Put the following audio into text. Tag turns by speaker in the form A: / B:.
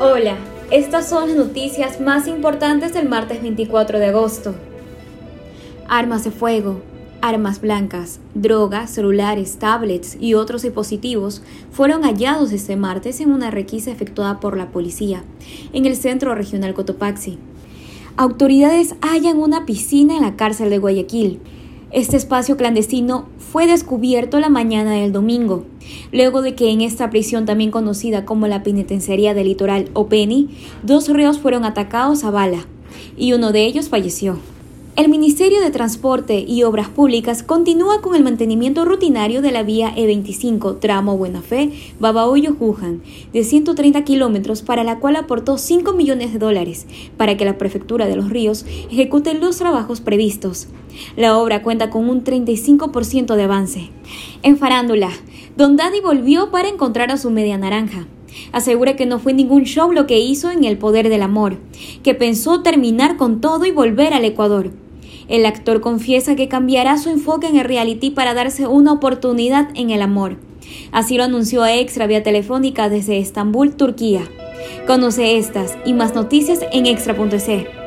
A: Hola, estas son las noticias más importantes del martes 24 de agosto. Armas de fuego, armas blancas, drogas, celulares, tablets y otros dispositivos fueron hallados este martes en una requisa efectuada por la policía en el Centro Regional Cotopaxi. Autoridades hallan una piscina en la cárcel de Guayaquil este espacio clandestino fue descubierto la mañana del domingo, luego de que en esta prisión también conocida como la Penitenciaría del Litoral o PENI, dos reos fueron atacados a bala y uno de ellos falleció. El Ministerio de Transporte y Obras Públicas continúa con el mantenimiento rutinario de la vía E25 tramo Buena Fe, Babahoyo-Juján, de 130 kilómetros, para la cual aportó 5 millones de dólares para que la Prefectura de los Ríos ejecute los trabajos previstos. La obra cuenta con un 35% de avance. En farándula, Don Daddy volvió para encontrar a su media naranja. Asegura que no fue ningún show lo que hizo en El Poder del Amor, que pensó terminar con todo y volver al Ecuador. El actor confiesa que cambiará su enfoque en el reality para darse una oportunidad en el amor. Así lo anunció a Extra vía telefónica desde Estambul, Turquía. Conoce estas y más noticias en extra.es.